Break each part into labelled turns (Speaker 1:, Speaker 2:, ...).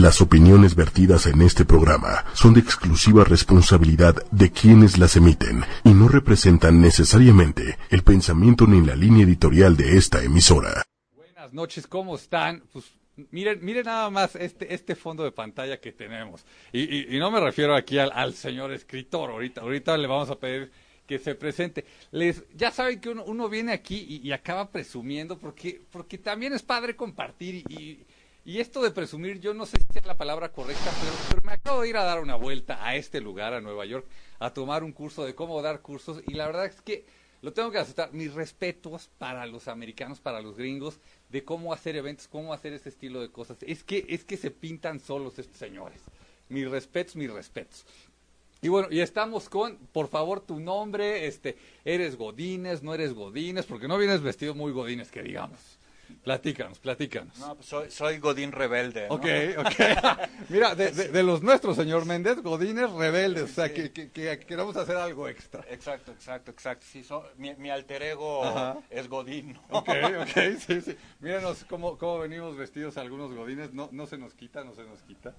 Speaker 1: Las opiniones vertidas en este programa son de exclusiva responsabilidad de quienes las emiten y no representan necesariamente el pensamiento ni la línea editorial de esta emisora.
Speaker 2: Buenas noches, ¿cómo están? Pues miren, miren nada más este, este fondo de pantalla que tenemos. Y, no me refiero aquí al, señor escritor, ahorita, ahorita le vamos a pedir que se presente. Les, ya saben que uno, viene aquí y, acaba presumiendo porque, porque también es padre compartir y y esto de presumir, yo no sé si es la palabra correcta, pero, me acabo de ir a dar una vuelta a este lugar, a Nueva York, a tomar un curso de cómo dar cursos. Y la verdad es que lo tengo que aceptar. Mis respetos para los americanos, para los gringos, de cómo hacer eventos, cómo hacer este estilo de cosas. Es que, es que se pintan solos estos señores. Mis respetos, mis respetos. Y bueno, y estamos con, por favor, tu nombre, este, eres Godines, no eres Godines, porque no vienes vestido muy Godines, que digamos. Platícanos, platícanos.
Speaker 3: No, pues soy, soy, Godín rebelde.
Speaker 2: Ok, ok. Mira, de, de, los nuestros, señor Méndez, Godines rebeldes, o sea, que, que, queremos hacer algo extra.
Speaker 3: Exacto, exacto, exacto. Sí, mi, mi, alter ego es Godín.
Speaker 2: Ok, ok, sí, sí. Míranos cómo, cómo venimos vestidos algunos Godines, no, no se nos quita, no se nos quita.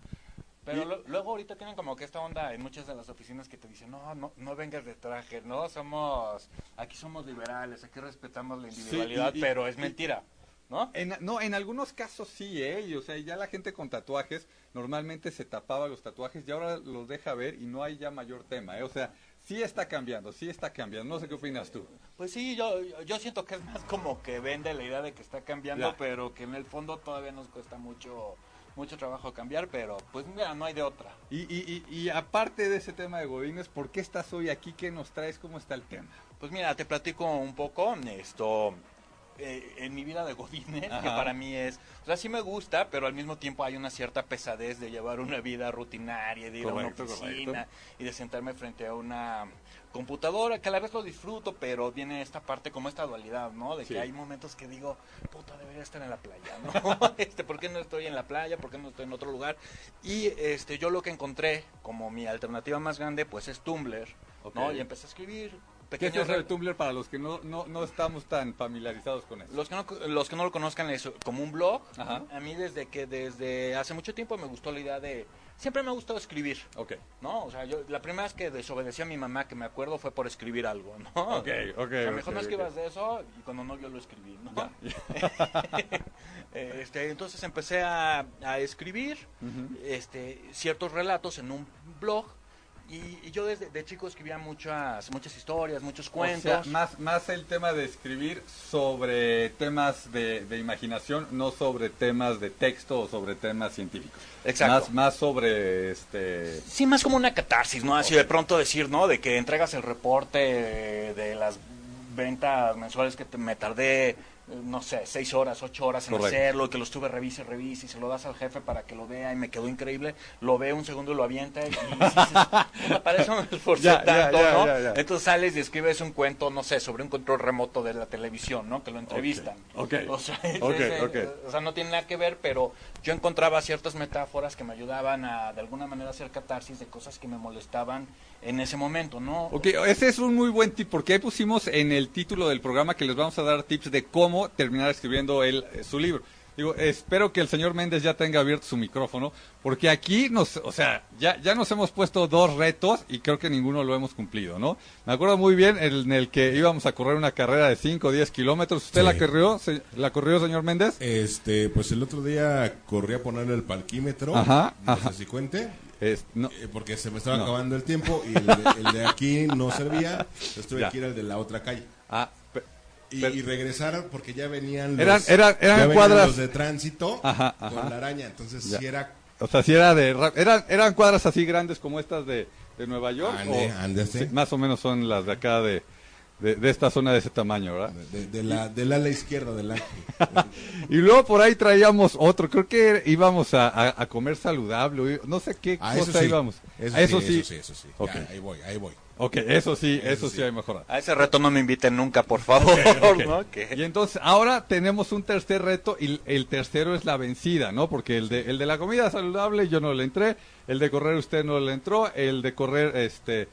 Speaker 3: Pero luego ahorita tienen como que esta onda en muchas de las oficinas que te dicen, no, no, no vengas de traje, no, somos, aquí somos liberales, aquí respetamos la individualidad, pero es mentira. ¿No?
Speaker 2: En, no, en algunos casos sí, ¿eh? o sea, ya la gente con tatuajes normalmente se tapaba los tatuajes y ahora los deja ver y no hay ya mayor tema, ¿eh? O sea, sí está cambiando, sí está cambiando. No sé qué opinas tú.
Speaker 3: Pues sí, yo, yo siento que es más como que vende la idea de que está cambiando, pero que en el fondo todavía nos cuesta mucho mucho trabajo cambiar, pero pues mira, no hay de otra.
Speaker 2: Y, y, y, y aparte de ese tema de Godines, ¿por qué estás hoy aquí? ¿Qué nos traes? ¿Cómo está el tema?
Speaker 3: Pues mira, te platico un poco. Esto, eh, en mi vida de Godines, que para mí es, o sea, sí me gusta, pero al mismo tiempo hay una cierta pesadez de llevar una vida rutinaria, de ir a una oficina y de sentarme frente a una computadora, que a la vez lo disfruto, pero viene esta parte como esta dualidad, ¿no? De que hay momentos que digo, puta, debería estar en la playa, ¿no? este, ¿por qué no estoy en la playa? ¿Por qué no estoy en otro lugar? Y este, yo lo que encontré como mi alternativa más grande, pues es Tumblr, ¿no? Y empecé a escribir
Speaker 2: ¿Qué es el Tumblr para los que no, no, no, estamos tan familiarizados con eso?
Speaker 3: Los que no, los que no lo conozcan es como un blog. A mí desde que desde hace mucho tiempo me gustó la idea de... Siempre me ha gustado escribir.
Speaker 2: Ok.
Speaker 3: ¿No? O sea, yo la primera vez que desobedecí a mi mamá, que me acuerdo, fue por escribir algo, ¿no?
Speaker 2: Ok, ok.
Speaker 3: mejor no escribas de eso y cuando no yo lo escribí, ¿no? este, entonces empecé a, a escribir este, ciertos relatos en un blog y, yo desde de chico escribía muchas muchas historias, muchos cuentos.
Speaker 2: más, más el tema de escribir sobre temas de, imaginación, no sobre temas de texto o sobre temas científicos.
Speaker 3: Exacto.
Speaker 2: Más, más sobre este...
Speaker 3: Sí, más como una catarsis, ¿no? Así de pronto decir, ¿no? De que entregas el reporte de las ventas mensuales que me tardé no sé, seis horas, ocho horas en hacerlo, que lo estuve revise, revise, y se lo das al jefe para que lo vea y me quedó increíble, lo ve un segundo y lo avienta y dices, para eso me esforcé tanto, ¿no? Entonces sales y escribes un cuento, no sé, sobre un control remoto de la televisión, ¿no? Que lo entrevistan.
Speaker 2: Okay.
Speaker 3: O, sea, o sea, no tiene nada que ver, pero yo encontraba ciertas metáforas que me ayudaban a, de alguna manera, hacer catarsis de cosas que me molestaban en ese momento, ¿no?
Speaker 2: Ok, ese es un muy buen tip, porque ahí pusimos en el título del programa que les vamos a dar tips de cómo terminar escribiendo él, eh, su libro. Digo, espero que el señor Méndez ya tenga abierto su micrófono, porque aquí nos, o sea, ya, ya nos hemos puesto dos retos y creo que ninguno lo hemos cumplido, ¿no? Me acuerdo muy bien en el que íbamos a correr una carrera de 5 o 10 kilómetros. ¿Usted la corrió, la corrió, señor Méndez?
Speaker 4: Este, pues el otro día corrí a ponerle el parquímetro, ajá, no sé si cuente. Es, no. Eh, porque se me estaba acabando el tiempo y el de, aquí no servía, entonces tuve que ir al de la otra calle.
Speaker 2: Ah,
Speaker 4: y, regresar porque ya venían
Speaker 2: los, eran, eran, cuadras
Speaker 4: los de tránsito con la araña, entonces si era
Speaker 2: o sea, si era de eran eran cuadras así grandes como estas de, de Nueva York
Speaker 4: o,
Speaker 2: más o menos son las de acá de de, esta zona de ese tamaño, ¿verdad?
Speaker 4: De, la, del ala izquierda del
Speaker 2: y luego por ahí traíamos otro, creo que íbamos a, a, comer saludable, no sé qué
Speaker 4: ah,
Speaker 2: cosa íbamos.
Speaker 4: Eso, sí, eso sí, eso sí. ahí voy, ahí voy.
Speaker 2: Ok, eso sí, eso, sí. hay mejor.
Speaker 3: A ese reto no me inviten nunca, por favor.
Speaker 2: Y entonces ahora tenemos un tercer reto y el tercero es la vencida, ¿no? Porque el de, el de la comida saludable yo no le entré, el de correr usted no le entró, el de correr, este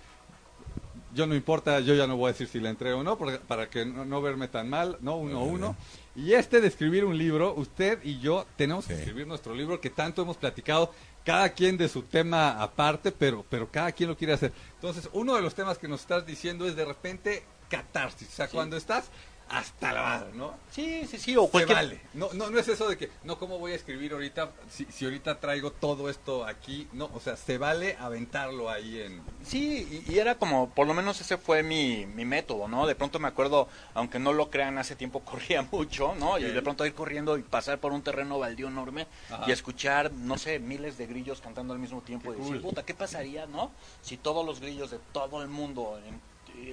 Speaker 2: yo no importa, yo ya no voy a decir si le entré o no, para que no, verme tan mal, ¿no? Uno a uno. Y este de escribir un libro, usted y yo tenemos que escribir nuestro libro que tanto hemos platicado, cada quien de su tema aparte, pero, pero cada quien lo quiere hacer. Entonces, uno de los temas que nos estás diciendo es de repente catarsis. O sea, cuando estás hasta la madre, ¿no?
Speaker 3: Sí, sí, sí, o cualquier...
Speaker 2: vale. No, no, no es eso de que, no, ¿cómo voy a escribir ahorita si, si ahorita traigo todo esto aquí? No, o sea, se vale aventarlo ahí en...
Speaker 3: Sí, y, era como, por lo menos ese fue mi, mi, método, ¿no? De pronto me acuerdo, aunque no lo crean, hace tiempo corría mucho, ¿no? Y de pronto ir corriendo y pasar por un terreno baldío enorme y escuchar, no sé, miles de grillos cantando al mismo tiempo y decir, puta, ¿qué pasaría, no? Si todos los grillos de todo el mundo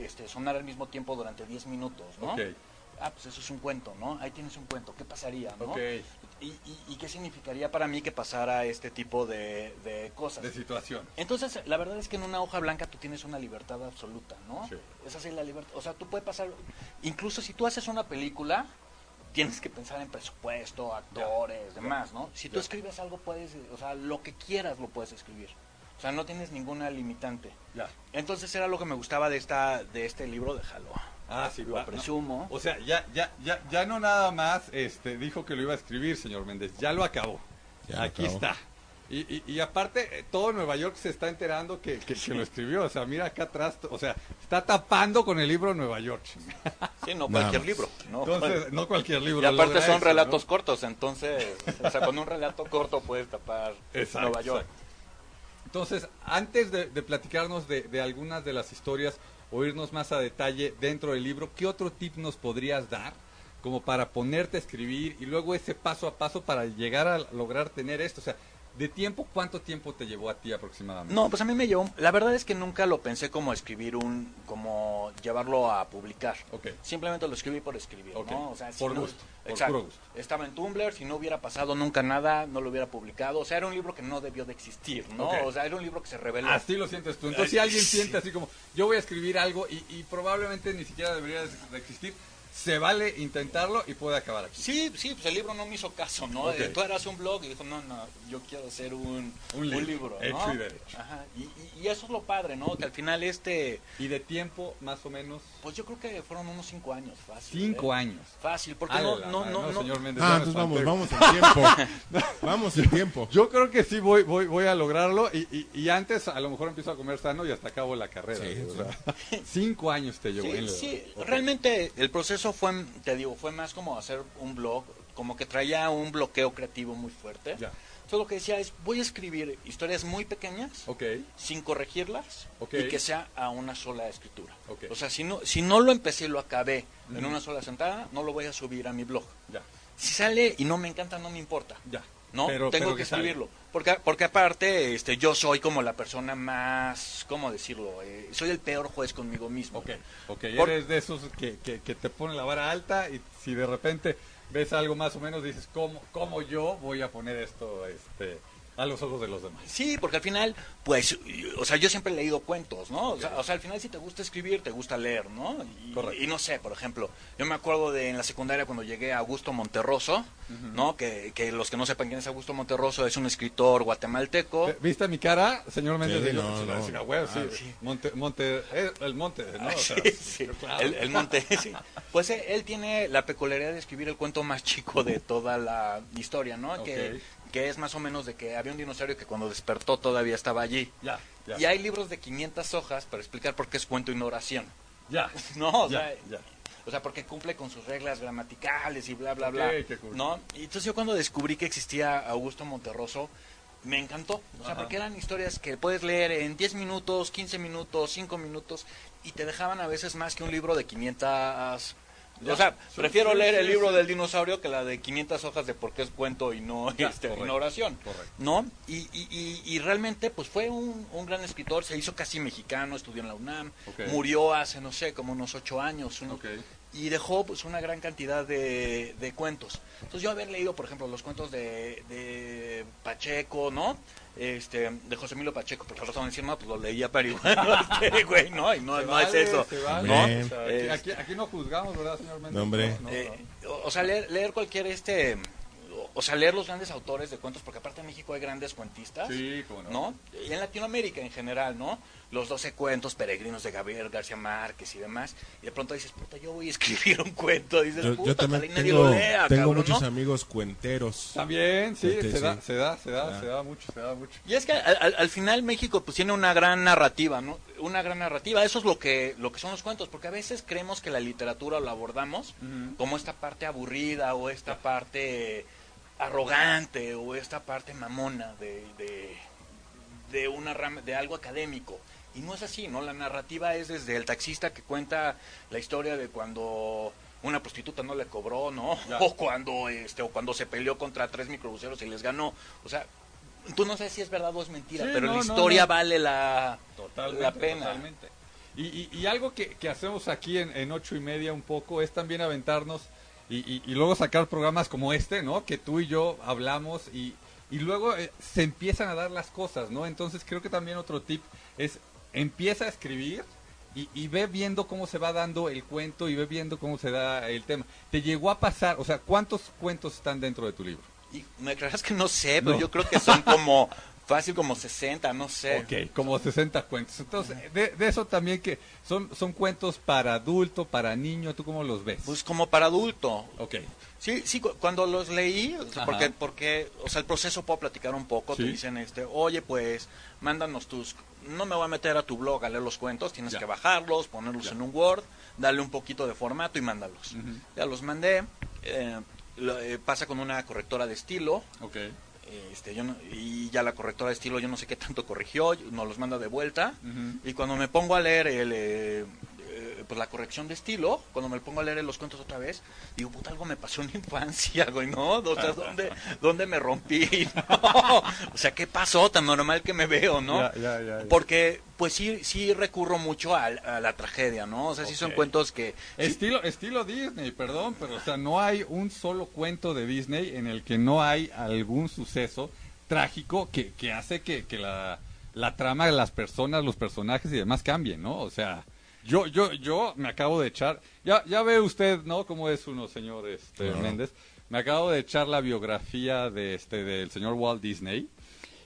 Speaker 3: este, sonar al mismo tiempo durante 10 minutos, ¿no? Ah, pues eso es un cuento, ¿no? Ahí tienes un cuento, ¿qué pasaría, no? Y, qué significaría para mí que pasara este tipo de, cosas?
Speaker 2: De situación.
Speaker 3: Entonces, la verdad es que en una hoja blanca tú tienes una libertad absoluta, ¿no? Sí. Es así la libertad. O sea, tú puedes pasar, incluso si tú haces una película, tienes que pensar en presupuesto, actores, demás, ¿no? Si tú escribes algo, puedes, o sea, lo que quieras lo puedes escribir. O sea, no tienes ninguna limitante. Ya. Entonces era lo que me gustaba de esta de este libro, déjalo.
Speaker 2: Ah, sí,
Speaker 3: lo presumo.
Speaker 2: O sea, ya ya ya ya no nada más este dijo que lo iba a escribir, señor Méndez, ya lo acabó. Aquí está. Y, y, aparte, eh, todo Nueva York se está enterando que, que, lo escribió. O sea, mira acá atrás, o sea, está tapando con el libro Nueva York.
Speaker 3: Sí, no cualquier libro.
Speaker 2: No, entonces, no cualquier libro.
Speaker 3: Y aparte son relatos cortos, entonces, o sea, con un relato corto puedes tapar Nueva York.
Speaker 2: Entonces, antes de, platicarnos de, algunas de las historias o irnos más a detalle dentro del libro, ¿qué otro tip nos podrías dar como para ponerte a escribir y luego ese paso a paso para llegar a lograr tener esto? O sea, ¿De tiempo cuánto tiempo te llevó a ti aproximadamente?
Speaker 3: No, pues a mí me llevó, la verdad es que nunca lo pensé como escribir un, como llevarlo a publicar. Okay. Simplemente lo escribí por escribir, ¿no?
Speaker 2: O sea, por gusto.
Speaker 3: Exacto. Estaba en Tumblr, si no hubiera pasado nunca nada, no lo hubiera publicado. O sea, era un libro que no debió de existir, ¿no? O sea, era un libro que se reveló.
Speaker 2: Así lo sientes tú. Entonces, si alguien siente así como, yo voy a escribir algo y, y probablemente ni siquiera debería de existir, se vale intentarlo y puede acabar aquí.
Speaker 3: Sí, sí, pues el libro no me hizo caso, ¿no? Tú eras un blog y dijo, no, no, yo quiero hacer un, un, libro,
Speaker 2: Hecho y derecho.
Speaker 3: Ajá. Y, y, eso es lo padre, ¿no? Que al final este...
Speaker 2: ¿Y de tiempo, más o menos?
Speaker 3: Pues yo creo que fueron unos cinco años, fácil.
Speaker 2: ¿Cinco ¿eh? años?
Speaker 3: Fácil, porque no, no, no, no,
Speaker 4: señor Méndez, Ah, entonces vamos, vamos en tiempo. vamos en tiempo.
Speaker 2: Yo creo que sí voy, voy, voy a lograrlo y, y, y, antes a lo mejor empiezo a comer sano y hasta acabo la carrera. Sí, cinco años te llevó.
Speaker 3: Sí, sí. realmente el proceso fue, te digo, fue más como hacer un blog, como que traía un bloqueo creativo muy fuerte. Ya. Entonces lo que decía es, voy a escribir historias muy pequeñas, sin corregirlas, y que sea a una sola escritura. O sea, si no, si no lo empecé y lo acabé en una sola sentada, no lo voy a subir a mi blog. Ya. Si sale y no me encanta, no me importa. Ya. ¿No? Tengo que, escribirlo. Porque, porque aparte, este, yo soy como la persona más, ¿cómo decirlo? Eh, soy el peor juez conmigo mismo.
Speaker 2: Ok, okay. eres de esos que, que, que, te ponen la vara alta y si de repente ves algo más o menos dices, ¿cómo, cómo yo voy a poner esto este, a los ojos de los demás.
Speaker 3: Sí, porque al final, pues, o sea, yo siempre he leído cuentos, ¿no? O sea, o sea al final si te gusta escribir, te gusta leer, ¿no? Y, y, no sé, por ejemplo, yo me acuerdo de en la secundaria cuando llegué a Augusto Monterroso, ¿no? Que, que, los que no sepan quién es Augusto Monterroso es un escritor guatemalteco.
Speaker 2: ¿Viste mi cara, señor Méndez?
Speaker 4: Sí, no, no,
Speaker 2: sí. Monte, monte, eh, el monte, ¿no?
Speaker 3: sí, sí. El, monte, sí. Pues eh, él, tiene la peculiaridad de escribir el cuento más chico de toda la historia, ¿no? Que que es más o menos de que había un dinosaurio que cuando despertó todavía estaba allí. Ya, Y hay libros de 500 hojas para explicar por qué es cuento y no oración.
Speaker 2: Ya.
Speaker 3: no, o sea, o sea, porque cumple con sus reglas gramaticales y bla, bla, bla. ¿No? Y entonces yo cuando descubrí que existía Augusto Monterroso, me encantó. O sea, porque eran historias que puedes leer en 10 minutos, 15 minutos, 5 minutos, y te dejaban a veces más que un libro de 500 o sea, prefiero leer el libro del dinosaurio que la de 500 hojas de por qué es cuento y no, este, oración. ¿No? Y, y, y, realmente, pues fue un, un, gran escritor, se hizo casi mexicano, estudió en la UNAM, murió hace, no sé, como unos ocho años. Y dejó pues una gran cantidad de, de cuentos. Entonces yo haber leído, por ejemplo, los cuentos de, de Pacheco, ¿no? este, de José Emilio Pacheco, porque lo estaban diciendo, pues lo leía para igual, güey, no, y no, no es eso. ¿no?
Speaker 2: aquí, aquí, no juzgamos, ¿verdad, señor Méndez?
Speaker 4: No, hombre.
Speaker 3: Eh, o, sea, leer, leer cualquier este o sea, leer los grandes autores de cuentos, porque aparte en México hay grandes cuentistas,
Speaker 2: sí, no.
Speaker 3: ¿no? Y en Latinoamérica en general, ¿no? Los 12 cuentos peregrinos de Gabriel García Márquez y demás, y de pronto dices, puta, yo voy a escribir un cuento, dices,
Speaker 4: yo,
Speaker 3: puta,
Speaker 4: yo también tengo, tengo muchos amigos cuenteros.
Speaker 2: También, sí, se, Da, se da, se da, se da mucho, se da mucho.
Speaker 3: Y es que al, al, final México pues tiene una gran narrativa, ¿no? Una gran narrativa, eso es lo que, lo que son los cuentos, porque a veces creemos que la literatura lo abordamos como esta parte aburrida o esta parte arrogante o esta parte mamona de, de, una rama, de algo académico. Y no es así, ¿no? La narrativa es desde el taxista que cuenta la historia de cuando una prostituta no le cobró, ¿no? O cuando este o cuando se peleó contra tres microbuseros y les ganó. O sea, tú no sabes si es verdad o es mentira, pero la historia vale la, la pena.
Speaker 2: Totalmente. Y, y, algo que, que, hacemos aquí en, en ocho y media un poco es también aventarnos y, y, luego sacar programas como este, ¿no? Que tú y yo hablamos y, y luego eh, se empiezan a dar las cosas, ¿no? Entonces creo que también otro tip es empieza a escribir y, y, ve viendo cómo se va dando el cuento y ve viendo cómo se da el tema. ¿Te llegó a pasar, o sea, cuántos cuentos están dentro de tu libro?
Speaker 3: Y me creas que no sé, pero yo creo que son como Fácil como 60, no sé.
Speaker 2: Ok, como 60 cuentos. Entonces, de, eso también que son, son cuentos para adulto, para niño, ¿tú cómo los ves?
Speaker 3: Pues como para adulto.
Speaker 2: Ok.
Speaker 3: Sí, sí, cuando los leí, porque, porque, o sea, el proceso puedo platicar un poco, te dicen, este, oye, pues, mándanos tus, no me voy a meter a tu blog a leer los cuentos, tienes que bajarlos, ponerlos en un Word, darle un poquito de formato y mándalos. Ya los mandé, eh, eh, pasa con una correctora de estilo.
Speaker 2: Okay.
Speaker 3: Este, yo y ya la correctora de estilo yo no sé qué tanto corrigió, nos los manda de vuelta. Y cuando me pongo a leer el, eh, pues la corrección de estilo, cuando me pongo a leer los cuentos otra vez, digo, puta, algo me pasó en la infancia, güey, ¿no? O sea, ¿dónde, dónde me rompí? O sea, ¿qué pasó? Tan normal que me veo, ¿no? Porque, pues sí, sí recurro mucho a, la tragedia, ¿no? O sea, sí son cuentos que...
Speaker 2: Estilo, estilo Disney, perdón, pero o sea, no hay un solo cuento de Disney en el que no hay algún suceso trágico que, que hace que, que la, la trama de las personas, los personajes y demás cambien, ¿no? O sea... Yo, yo, yo me acabo de echar, ya, ya ve usted, ¿no? Cómo es uno, señor este, Méndez. Me acabo de echar la biografía de este, del señor Walt Disney.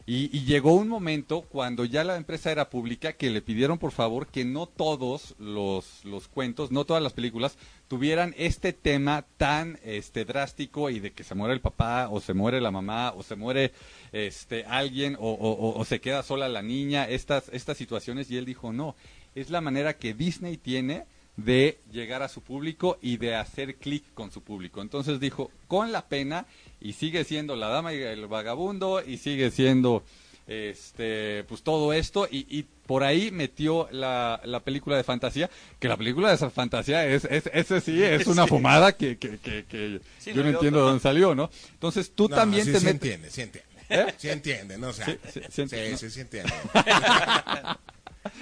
Speaker 2: Y, y, llegó un momento cuando ya la empresa era pública que le pidieron por favor que no todos los, los cuentos, no todas las películas tuvieran este tema tan este drástico y de que se muere el papá o se muere la mamá o se muere este alguien o, o, o se queda sola la niña, estas, estas situaciones y él dijo no, es la manera que Disney tiene de llegar a su público y de hacer clic con su público. Entonces dijo, con la pena, y sigue siendo La Dama y el Vagabundo, y sigue siendo este pues todo esto y, y por ahí metió la, la, película de fantasía que la película de fantasía es, es ese sí es una fumada que, que, que, yo no entiendo de dónde salió no entonces tú también te
Speaker 4: sí entiende sí entiende. ¿Eh? sí entiende no o sea, sí, sí, sí, sí entiende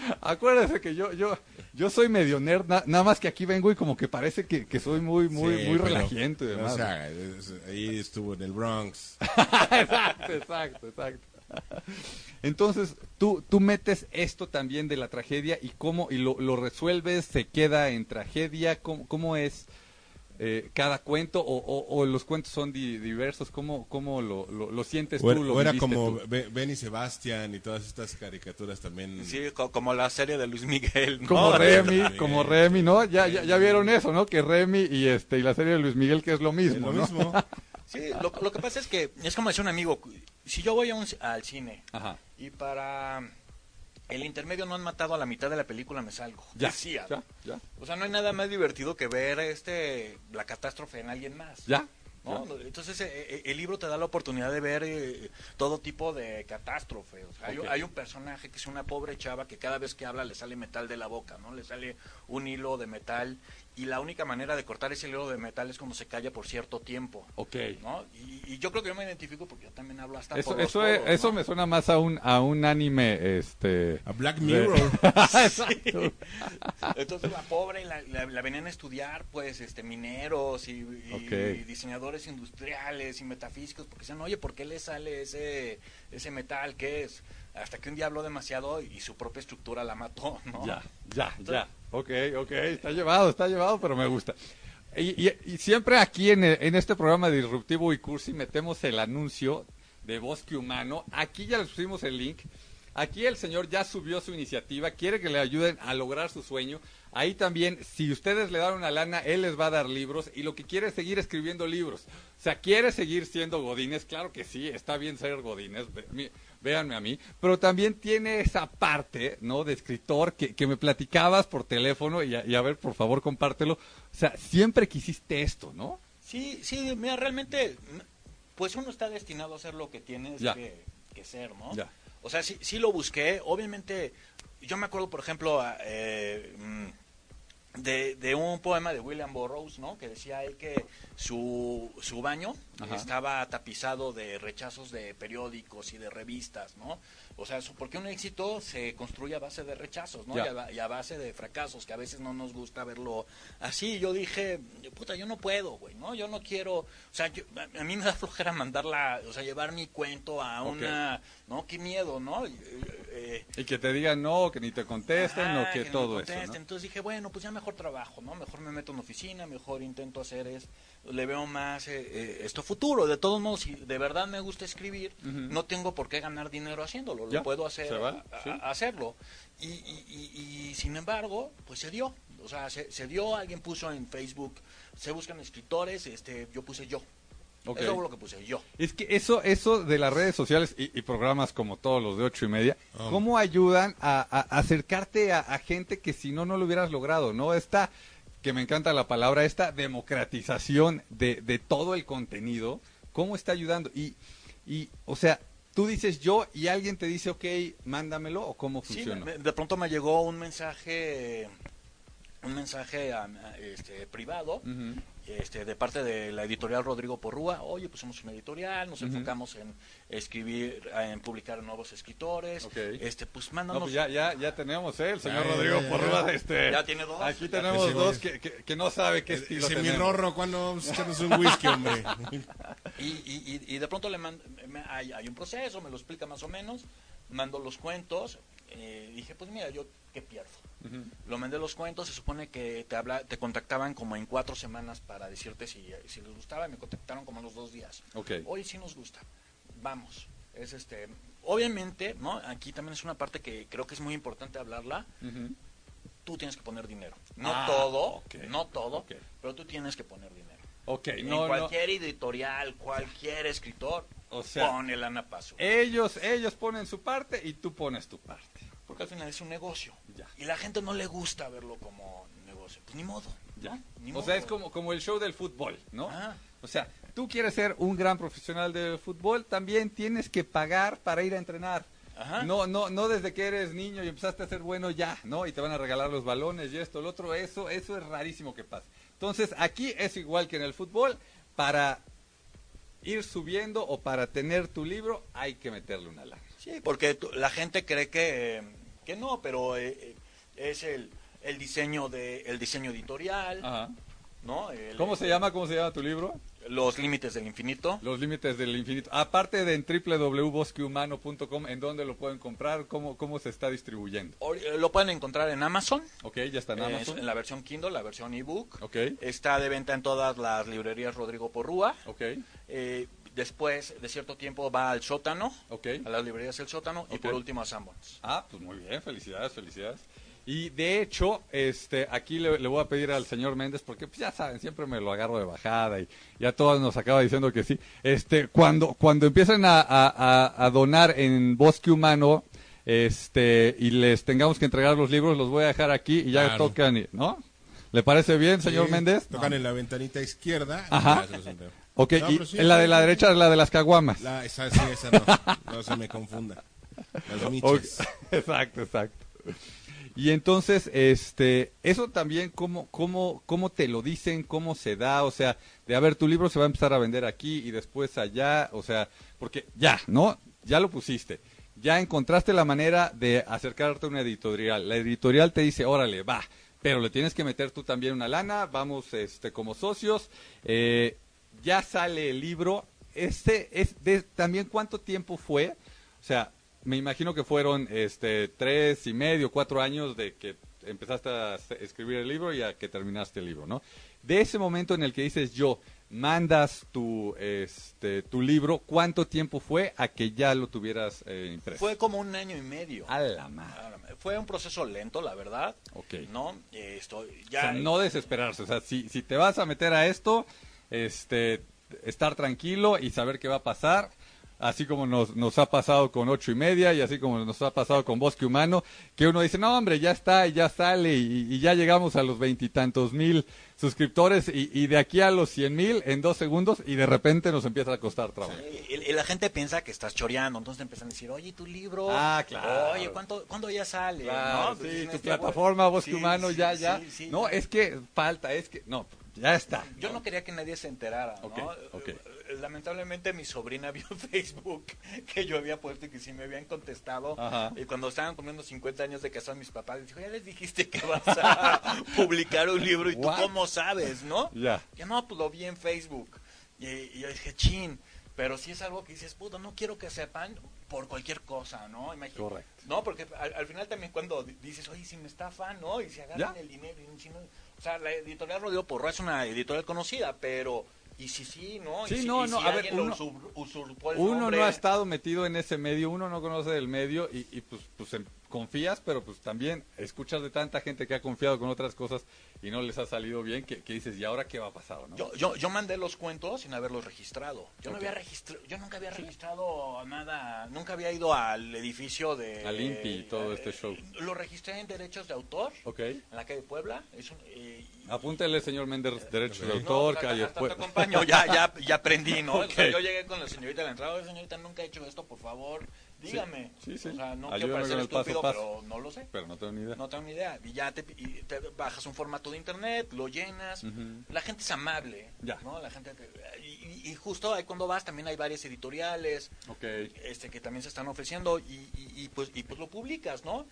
Speaker 2: Acuérdese que yo, yo, yo soy medio nerd, nada más que aquí vengo y como que parece que, que soy muy, muy, muy relajiente.
Speaker 4: O sea, ahí estuvo en el Bronx.
Speaker 2: exacto, exacto, exacto. Entonces, tú, tú metes esto también de la tragedia y cómo, y lo, lo resuelves, se queda en tragedia, cómo, cómo es eh, cada cuento o, los cuentos son diversos? ¿Cómo, cómo lo, lo, sientes tú? Lo
Speaker 4: o era como Ben y Sebastián y todas estas caricaturas también.
Speaker 3: Sí, como la serie de Luis Miguel.
Speaker 2: Como Remy, como Remy, ¿no? Ya, ya, vieron eso, ¿no? Que Remy y, este, y la serie de Luis Miguel que es lo mismo.
Speaker 4: lo mismo.
Speaker 3: sí, lo, lo, que pasa es que es como decía un amigo, si yo voy a un, al cine y para el intermedio no han matado a la mitad de la película, me salgo.
Speaker 2: Ya, ya, ya.
Speaker 3: O sea, no hay nada más divertido que ver este la catástrofe en alguien más.
Speaker 2: Ya.
Speaker 3: Entonces eh, eh, el libro te da la oportunidad de ver eh, todo tipo de catástrofe. hay, hay, un personaje que es una pobre chava que cada vez que habla le sale metal de la boca, ¿no? Le sale un hilo de metal y la única manera de cortar ese hilo de metal es cuando se calla por cierto tiempo.
Speaker 2: Ok.
Speaker 3: ¿no? Y, yo creo que yo me identifico porque yo también hablo hasta
Speaker 2: eso, eso, eso me suena más a un, a un anime, este...
Speaker 4: A Black Mirror.
Speaker 3: Entonces la pobre la, la, venían a estudiar, pues, este mineros y, diseñadores industriales y metafísicos, porque decían, oye, ¿por qué le sale ese, ese metal? ¿Qué es? Hasta que un día habló demasiado y su propia estructura la mató, ¿no?
Speaker 2: Ya, ya, ya. Ok, ok, está llevado, está llevado, pero me gusta. Y, siempre aquí en, en, este programa Disruptivo y Cursi metemos el anuncio de Bosque Humano. Aquí ya les pusimos el link. Aquí el señor ya subió su iniciativa, quiere que le ayuden a lograr su sueño. Ahí también, si ustedes le dan una lana, él les va a dar libros y lo que quiere es seguir escribiendo libros. O sea, quiere seguir siendo Godínez, claro que sí, está bien ser Godínez, véanme a mí, pero también tiene esa parte, ¿no? De escritor que, que me platicabas por teléfono y a, ver, por favor, compártelo. O sea, siempre quisiste esto, ¿no?
Speaker 3: Sí, sí, mira, realmente, pues uno está destinado a hacer lo que tienes que, ser, ¿no? Ya. O sea, sí, sí lo busqué. Obviamente, yo me acuerdo, por ejemplo, eh, mm, de, de, un poema de William Burroughs, ¿no? Que decía él que su, su baño estaba tapizado de rechazos de periódicos y de revistas, ¿no? O sea, porque un éxito se construye a base de rechazos, ¿no? Y, a, base de fracasos, que a veces no nos gusta verlo así. Yo dije, puta, yo no puedo, güey, ¿no? Yo no quiero, o sea, a, mí me da flojera mandarla, o sea, llevar mi cuento a una, ¿no? Qué miedo, ¿no?
Speaker 2: Eh, y que te digan no, que ni te contesten o que, todo eso.
Speaker 3: Entonces dije, bueno, pues ya mejor trabajo, ¿no? Mejor me meto en oficina, mejor intento hacer es, le veo más eh, eh, esto futuro. De todos modos, si de verdad me gusta escribir, no tengo por qué ganar dinero haciéndolo, lo puedo hacer, hacerlo. Y, y, sin embargo, pues se dio. O sea, se, se dio, alguien puso en Facebook, se buscan escritores, este, yo puse yo. Okay. Eso es lo que puse yo.
Speaker 2: Es que eso, eso de las redes sociales y, programas como todos los de ocho y media, oh. ¿cómo ayudan a, acercarte a, gente que si no, no lo hubieras logrado? ¿No? Esta, que me encanta la palabra, esta democratización de, de todo el contenido, ¿cómo está ayudando? Y, y, o sea, tú dices yo y alguien te dice, ok, mándamelo, o cómo funciona.
Speaker 3: Sí, de pronto me llegó un mensaje un mensaje este, privado este, de parte de la editorial Rodrigo Porrúa, oye, pues somos una editorial, nos enfocamos en escribir, en publicar nuevos escritores, este, pues mándanos.
Speaker 2: pues ya, ya, ya tenemos, ¿eh? el señor Rodrigo Porrúa, este,
Speaker 3: ya tiene dos.
Speaker 2: Aquí tenemos dos que, que, no sabe qué estilo
Speaker 4: Ese mi rorro, cuando a un whisky, hombre?
Speaker 3: y, y, y, de pronto le mando, hay, hay un proceso, me lo explica más o menos, mando los cuentos, eh, dije, pues mira, yo qué pierdo. Lo mandé los cuentos, se supone que te habla, te contactaban como en cuatro semanas para decirte si, si les gustaba, y me contactaron como a los dos días. Hoy sí nos gusta, vamos. Es este, obviamente, ¿no? Aquí también es una parte que creo que es muy importante hablarla. Tú tienes que poner dinero. No ah, todo, no todo, pero tú tienes que poner dinero.
Speaker 2: Okay,
Speaker 3: en cualquier editorial, cualquier escritor, o sea, pone lana paso.
Speaker 2: Ellos, ellos ponen su parte y tú pones tu parte
Speaker 3: porque al final es un negocio. Y la gente no le gusta verlo como negocio. Pues ni modo. Ya.
Speaker 2: o sea, es como, como el show del fútbol, ¿no? Ah. O sea, tú quieres ser un gran profesional del fútbol, también tienes que pagar para ir a entrenar. No, no, no desde que eres niño y empezaste a ser bueno ya, ¿no? Y te van a regalar los balones y esto, lo otro, eso, eso es rarísimo que pase. Entonces, aquí es igual que en el fútbol, para ir subiendo o para tener tu libro hay que meterle una lana.
Speaker 3: Sí, porque la gente cree que que no, pero eh, eh, es el, el diseño de el diseño editorial, ¿no?
Speaker 2: ¿Cómo se llama? ¿Cómo se llama tu libro?
Speaker 3: Los límites del infinito.
Speaker 2: Los límites del infinito. Aparte de en www.bosquehumano.com, ¿en dónde lo pueden comprar? ¿Cómo, ¿Cómo se está distribuyendo?
Speaker 3: Eh, lo pueden encontrar en Amazon.
Speaker 2: Ok, ya está en Amazon.
Speaker 3: en la versión Kindle, la versión ebook.
Speaker 2: Ok.
Speaker 3: Está de venta en todas las librerías Rodrigo Porrúa.
Speaker 2: Ok.
Speaker 3: Después de cierto tiempo va al sótano, a las librerías del sótano y por último a Sanborns.
Speaker 2: Ah, pues muy bien, felicidades, felicidades. Y de hecho, este, aquí le, voy a pedir al señor Méndez, porque pues, ya saben, siempre me lo agarro de bajada y ya todos nos acaba diciendo que sí. Este, cuando, cuando empiecen a, donar en Bosque Humano, este, y les tengamos que entregar los libros, los voy a dejar aquí y ya tocan, ¿no? ¿Le parece bien, señor Méndez?
Speaker 4: Tocan en la ventanita izquierda.
Speaker 2: Ajá. Ok, y en la de la derecha es la de las caguamas.
Speaker 4: La, esa sí, esa no. no se me confunda. Las
Speaker 2: Exacto, exacto. Y entonces, este, eso también, ¿cómo, cómo, ¿cómo te lo dicen? ¿Cómo se da? O sea, de a ver, tu libro se va a empezar a vender aquí y después allá. O sea, porque ya, ¿no? Ya lo pusiste. Ya encontraste la manera de acercarte a una editorial. La editorial te dice, órale, va. Pero le tienes que meter tú también una lana. Vamos, este, como socios. Eh, ya sale el libro. Este es de, también cuánto tiempo fue, o sea, me imagino que fueron este tres y medio, cuatro años de que empezaste a escribir el libro y a que terminaste el libro, ¿no? de ese momento en el que dices yo, mandas tu, este, tu libro, ¿cuánto tiempo fue a que ya lo tuvieras eh, impreso?
Speaker 3: Fue como un año y medio.
Speaker 2: A la madre.
Speaker 3: Fue un proceso lento, la verdad.
Speaker 2: Ok.
Speaker 3: ¿No? Esto,
Speaker 2: ya... O sea, no desesperarse. O sea, si, si te vas a meter a esto, este, estar tranquilo y saber qué va a pasar así como nos, nos ha pasado con ocho y media y así como nos ha pasado con Bosque Humano, que uno dice, no hombre, ya está, ya sale y, ya llegamos a los veintitantos mil suscriptores y, de aquí a los cien mil en dos segundos y de repente nos empieza a costar trabajo.
Speaker 3: y, la gente piensa que estás choreando, entonces te empiezan a decir, oye, tu libro,
Speaker 2: ah, claro.
Speaker 3: oye, ¿cuánto, ¿cuándo ya sale?
Speaker 2: ¿No? Sí, tu este plataforma Bosque Humano, ya, ya. no, es que falta, es que, no, ya está.
Speaker 3: Yo no quería que nadie se enterara, ¿no?
Speaker 2: Okay,
Speaker 3: lamentablemente mi sobrina vio Facebook que yo había puesto y que sí me habían contestado. Y cuando estaban comiendo 50 años de casado mis papás, dijo, ya les dijiste que vas a publicar un libro y tú cómo sabes, ¿no?
Speaker 2: Ya.
Speaker 3: Ya no, pues lo vi en Facebook. Y, yo dije, chin. Pero si es algo que dices, puta, no quiero que sepan por cualquier cosa, ¿no?
Speaker 2: Imagínate. Correcto.
Speaker 3: No, porque al, final también cuando dices, oye, si me estafan, ¿no? Y se agarran el dinero. Y, o sea, la editorial Rodrigo Porro es una editorial conocida, pero y sí, sí, ¿no?
Speaker 2: Sí, no, no, a ver, uno, uno no ha estado metido en ese medio, uno no conoce del medio y, y pues, pues confías, pero pues también escuchas de tanta gente que ha confiado con otras cosas y no les ha salido bien, que, dices, ¿y ahora qué va a pasar? ¿no?
Speaker 3: Yo, yo, yo mandé los cuentos sin haberlos registrado. Yo no había registrado, yo nunca había registrado nada, nunca había ido al edificio de...
Speaker 2: Al INPI y todo este show.
Speaker 3: Lo registré en derechos de autor,
Speaker 2: Ok.
Speaker 3: en la calle Puebla. Es
Speaker 2: eh, Apúntele, señor Méndez, derechos de autor, calle Puebla.
Speaker 3: ya, ya, ya aprendí, ¿no? yo llegué con la señorita la entrada, señorita, nunca he hecho esto, por favor dígame.
Speaker 2: Sí, sí.
Speaker 3: O sea, no quiero parecer estúpido, pero no lo sé.
Speaker 2: Pero no tengo ni idea.
Speaker 3: No tengo ni idea. Y ya te, bajas un formato de internet, lo llenas. La gente es amable.
Speaker 2: Ya.
Speaker 3: ¿no? La gente y, justo ahí cuando vas también hay varias editoriales
Speaker 2: okay.
Speaker 3: este que también se están ofreciendo y, y, pues y pues lo publicas, ¿no?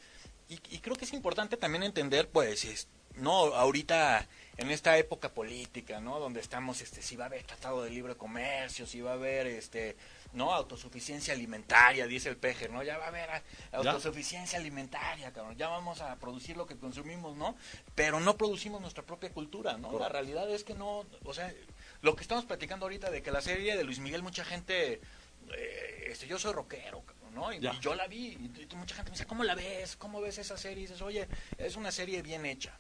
Speaker 3: Y, creo que es importante también entender pues es, no ahorita en esta época política, ¿no? Donde estamos este si va a haber tratado de libre comercio, si va a haber este ¿no? Autosuficiencia alimentaria, dice el peje, ¿no? Ya va a haber autosuficiencia alimentaria, cabrón. Ya vamos a producir lo que consumimos, ¿no? Pero no producimos nuestra propia cultura, ¿no? La realidad es que no, o sea, lo que estamos platicando ahorita de que la serie de Luis Miguel, mucha gente, eh, este, yo soy rockero, ¿no? Y, yo la vi, y, mucha gente me dice, ¿cómo la ves? ¿Cómo ves esa serie? Y dices, oye, es una serie bien hecha.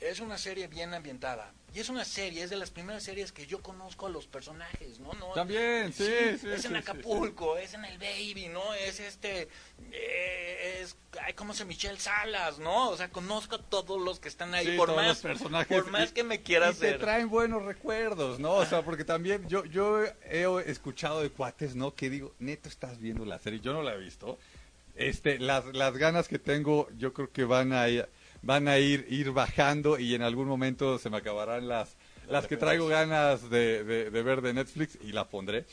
Speaker 3: Es una serie bien ambientada. Y es una serie, es de las primeras series que yo conozco a los personajes, ¿no? no
Speaker 2: También, sí, sí.
Speaker 3: es en Acapulco, es en El Baby, ¿no? Es este, eh, es, ay, ¿cómo se Michelle Salas, ¿no? O sea, conozco a todos los que están ahí, por, más,
Speaker 2: personajes.
Speaker 3: por más que me quieras
Speaker 2: y te traen buenos recuerdos, ¿no? O sea, porque también yo, yo he escuchado de cuates, ¿no? Que digo, neto, estás viendo la serie, yo no la he visto. Este, las, las ganas que tengo, yo creo que van a van a ir, ir bajando y en algún momento se me acabarán las, las que traigo ganas de, de, ver de Netflix y la pondré.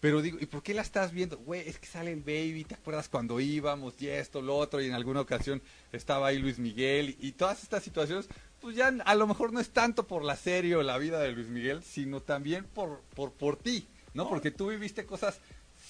Speaker 2: Pero digo, ¿y por qué la estás viendo? Güey, es que sale el baby, ¿te acuerdas cuando íbamos y esto, lo otro? Y en alguna ocasión estaba ahí Luis Miguel y, todas estas situaciones, pues ya a lo mejor no es tanto por la serie o la vida de Luis Miguel, sino también por, por, por ti, ¿no? Porque tú viviste cosas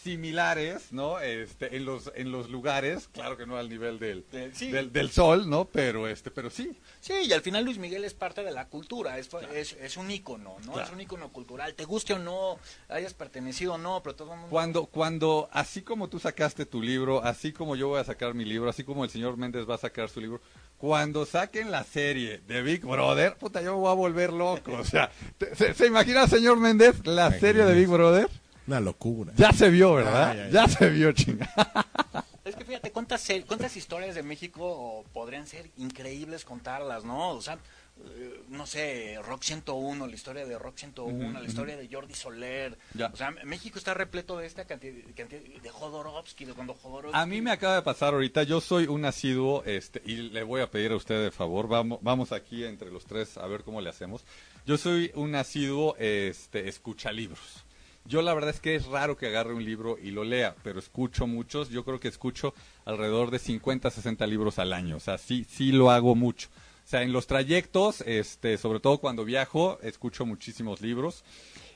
Speaker 2: similares, ¿no? Este, en los en los lugares, claro que no al nivel del, del, sol, ¿no? Pero este, pero sí.
Speaker 3: Sí, y al final Luis Miguel es parte de la cultura, es, es, un ícono, ¿no? Es un ícono cultural, te guste o no, hayas pertenecido o no, pero todo el mundo...
Speaker 2: Cuando, cuando, así como tú sacaste tu libro, así como yo voy a sacar mi libro, así como el señor Méndez va a sacar su libro, cuando saquen la serie de Big Brother, puta, yo me voy a volver loco, o sea, ¿se, se imagina, señor Méndez, la serie de Big Brother?
Speaker 4: Una locura.
Speaker 2: Ya se vio, ¿verdad? ya, se vio, chinga.
Speaker 3: Es que fíjate, ¿cuántas, cuántas historias de México podrían ser increíbles contarlas, ¿no? O sea, eh, no sé, Rock 101, la historia de Rock 101, la historia de Jordi Soler. O sea, México está repleto de esta cantidad, de Jodorowsky, de cuando Jodorowsky...
Speaker 2: A mí me acaba de pasar ahorita, yo soy un asiduo, este, y le voy a pedir a usted de favor, vamos, vamos aquí entre los tres a ver cómo le hacemos. Yo soy un asiduo, este, escucha libros. Yo la verdad es que es raro que agarre un libro y lo lea, pero escucho muchos. Yo creo que escucho alrededor de 50, 60 libros al año. O sea, sí, sí lo hago mucho. O sea, en los trayectos, este, sobre todo cuando viajo, escucho muchísimos libros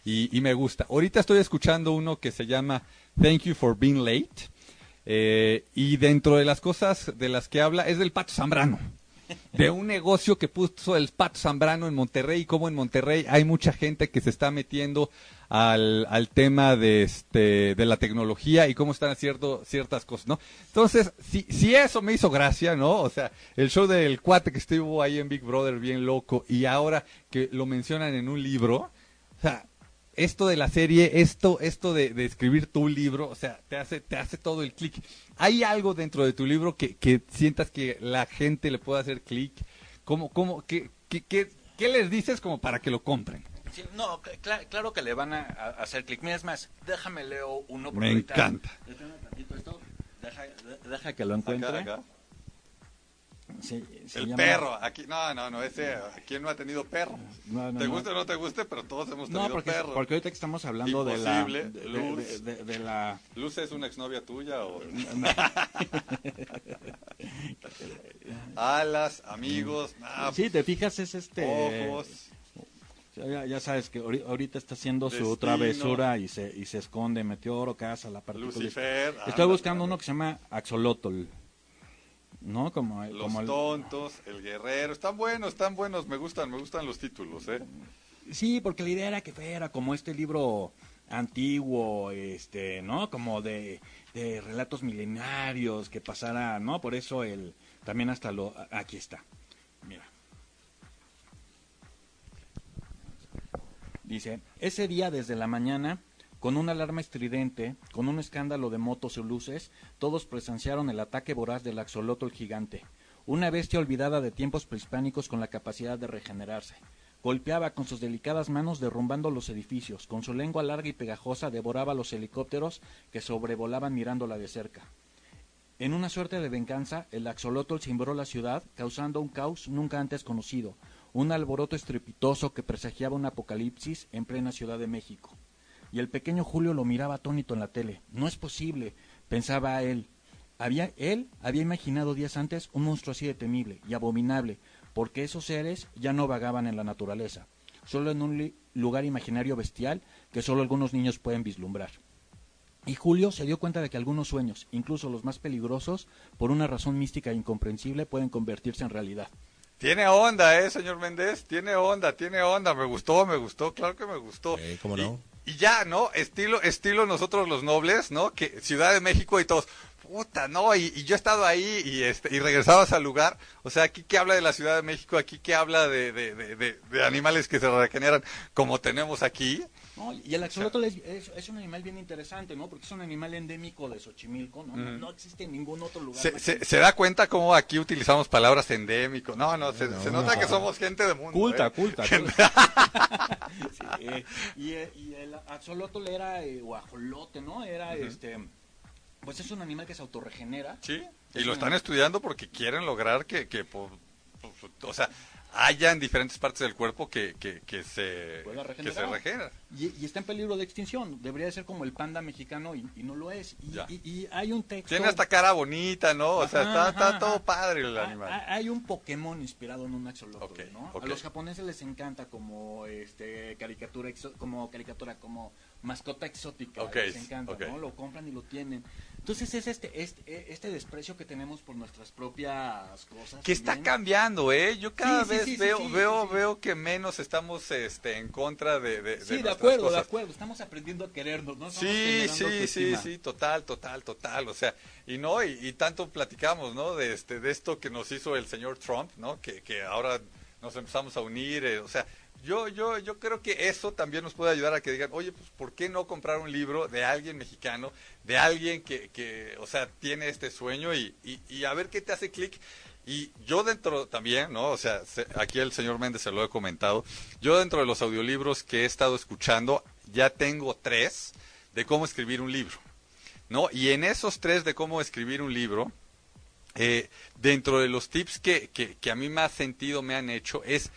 Speaker 2: y, me gusta. Ahorita estoy escuchando uno que se llama Thank You for Being Late. Eh, y dentro de las cosas de las que habla es del Pato Zambrano. De un negocio que puso el Pato Zambrano en Monterrey, y como en Monterrey hay mucha gente que se está metiendo al, al tema de, este, de la tecnología y cómo están haciendo ciertas cosas, ¿no? Entonces, si, si eso me hizo gracia, ¿no? O sea, el show del cuate que estuvo ahí en Big Brother bien loco y ahora que lo mencionan en un libro, o sea, esto de la serie, esto, esto de, escribir tu libro, o sea, te hace, te hace todo el clic. ¿Hay algo dentro de tu libro que, que sientas que la gente le pueda hacer clic? ¿Cómo, cómo, qué, qué, qué, les dices como para que lo compren?
Speaker 3: no, claro que le van a, hacer clic. Mira, es más, déjame leo uno.
Speaker 2: Me encanta.
Speaker 3: Deja, deja, que lo encuentre
Speaker 2: el perro, aquí, no, no, no, ese, ¿quién no ha tenido perro? te guste o no te guste, pero todos hemos tenido
Speaker 3: no, porque,
Speaker 2: perro.
Speaker 3: porque ahorita que estamos hablando de la, Luz, de, la...
Speaker 2: ¿Luz es una exnovia tuya o...? Alas, amigos,
Speaker 3: Sí, te fijas, es este... Ojos. Ya, sabes que ahorita está haciendo su travesura y se, y se esconde, meteoro, casa, la partícula.
Speaker 2: Lucifer.
Speaker 3: Estoy buscando uno que se llama Axolotl. ¿No? Como,
Speaker 2: los tontos, el guerrero, están buenos, están buenos, me gustan, me gustan los títulos, ¿eh?
Speaker 3: Sí, porque la idea era que fuera como este libro antiguo, este, ¿no? Como de, de relatos milenarios, que pasara, ¿no? Por eso el, también hasta lo, aquí está, mira. Dice, ese día desde la mañana con una alarma estridente, con un escándalo de motos y luces, todos presenciaron el ataque voraz del axolotl gigante, una bestia olvidada de tiempos prehispánicos con la capacidad de regenerarse. Golpeaba con sus delicadas manos derrumbando los edificios, con su lengua larga y pegajosa devoraba los helicópteros que sobrevolaban mirándola de cerca. En una suerte de venganza, el axolotl cimbró la ciudad, causando un caos nunca antes conocido, un alboroto estrepitoso que presagiaba un apocalipsis en plena Ciudad de México y el pequeño Julio lo miraba atónito en la tele. No es posible, pensaba él. Había, él había imaginado días antes un monstruo así de temible y abominable, porque esos seres ya no vagaban en la naturaleza, solo en un lugar imaginario bestial que solo algunos niños pueden vislumbrar. Y Julio se dio cuenta de que algunos sueños, incluso los más peligrosos, por una razón mística e incomprensible, pueden convertirse en realidad.
Speaker 2: Tiene onda, ¿eh, señor Méndez? Tiene onda, tiene onda. Me gustó, me gustó, claro que me gustó.
Speaker 4: ¿Cómo no?
Speaker 2: Y ya, ¿no? Estilo, estilo nosotros los nobles, ¿no? Que Ciudad de México y todos, puta, no, y, yo he estado ahí y este, y regresabas al lugar, o sea, aquí que habla de la Ciudad de México, aquí que habla de, de, animales que se regeneran como tenemos aquí,
Speaker 3: y el axolotl es, un animal bien interesante, ¿no? Porque es un animal endémico de Xochimilco, ¿no? No, existe en ningún otro lugar.
Speaker 2: Se, da cuenta cómo aquí utilizamos palabras endémico? No, no, se, nota que somos gente de mundo.
Speaker 3: Culta, ¿eh? culta. y, el axolotl era, eh, o ajolote, ¿no? Era, este... Pues es un animal que se autorregenera.
Speaker 2: Sí, y lo están estudiando porque quieren lograr que, que o sea, haya en diferentes partes del cuerpo que, que, que se, que se regenera.
Speaker 3: Y, está en peligro de extinción. Debería ser como el panda mexicano y, no lo es. Y, hay un texto...
Speaker 2: Tiene esta cara bonita, ¿no? O sea, está, está todo padre el animal.
Speaker 3: Hay un Pokémon inspirado en un axolotl, ¿no? A los japoneses les encanta como este caricatura, como caricatura, como mascota exótica. Les encanta, ¿no? Lo compran y lo tienen. Entonces es este, este, este desprecio que tenemos por nuestras propias cosas.
Speaker 2: Que está cambiando, ¿eh? Yo cada vez veo, veo, veo que menos estamos este, en contra de, de,
Speaker 3: Sí, de acuerdo, de acuerdo. Estamos aprendiendo a querernos, ¿no?
Speaker 2: sí, sí, sí, sí, total, total, total. O sea, y no, y, tanto platicamos, ¿no? De, este, de esto que nos hizo el señor Trump, ¿no? Que, que ahora nos empezamos a unir, eh, o sea, yo, yo, yo creo que eso también nos puede ayudar a que digan, oye, pues, ¿por qué no comprar un libro de alguien mexicano, de alguien que, que o sea, tiene este sueño y, y, a ver qué te hace clic? Y yo dentro también, ¿no? O sea, aquí el señor Méndez se lo he comentado, yo dentro de los audiolibros que he estado escuchando, ya tengo tres de cómo escribir un libro, ¿no? Y en esos tres de cómo escribir un libro, eh, dentro de los tips que, que, que a mí más sentido me han hecho es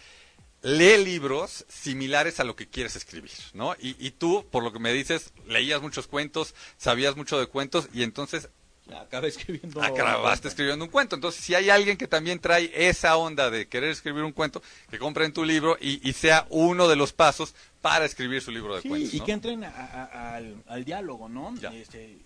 Speaker 2: lee libros similares a lo que quieres escribir, ¿no? Y, tú, por lo que me dices, leías muchos cuentos, sabías mucho de cuentos y entonces
Speaker 3: Acabé escribiendo
Speaker 2: acabaste escribiendo un cuento. Entonces, si hay alguien que también trae esa onda de querer escribir un cuento, que compren tu libro y, sea uno de los pasos para escribir su libro de cuentos.
Speaker 3: Y que entren al, diálogo, ¿no? Este,